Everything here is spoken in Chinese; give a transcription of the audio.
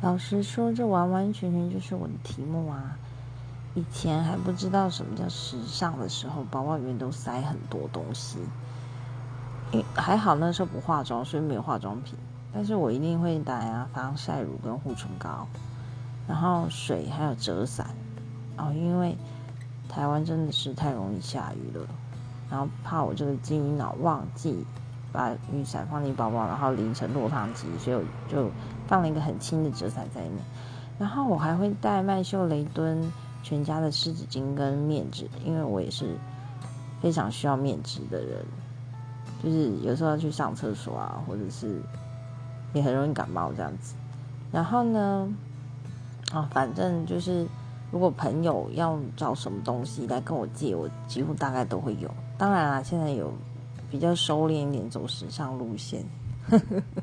老实说，这完完全全就是我的题目啊！以前还不知道什么叫时尚的时候，包包里面都塞很多东西。因还好那时候不化妆，所以没有化妆品。但是我一定会带啊防晒乳跟护唇膏，然后水还有折伞。哦，因为台湾真的是太容易下雨了，然后怕我这个金鱼脑忘记把雨伞放进包包，然后淋成落汤鸡，所以我就放了一个很轻的折伞在里面。然后我还会带曼秀雷敦全家的湿纸巾跟面纸，因为我也是非常需要面纸的人，就是有时候要去上厕所啊，或者是也很容易感冒这样子。然后呢，啊，反正就是如果朋友要找什么东西来跟我借，我几乎大概都会有。当然啦，现在有比较收敛一点，走时尚路线。呵呵呵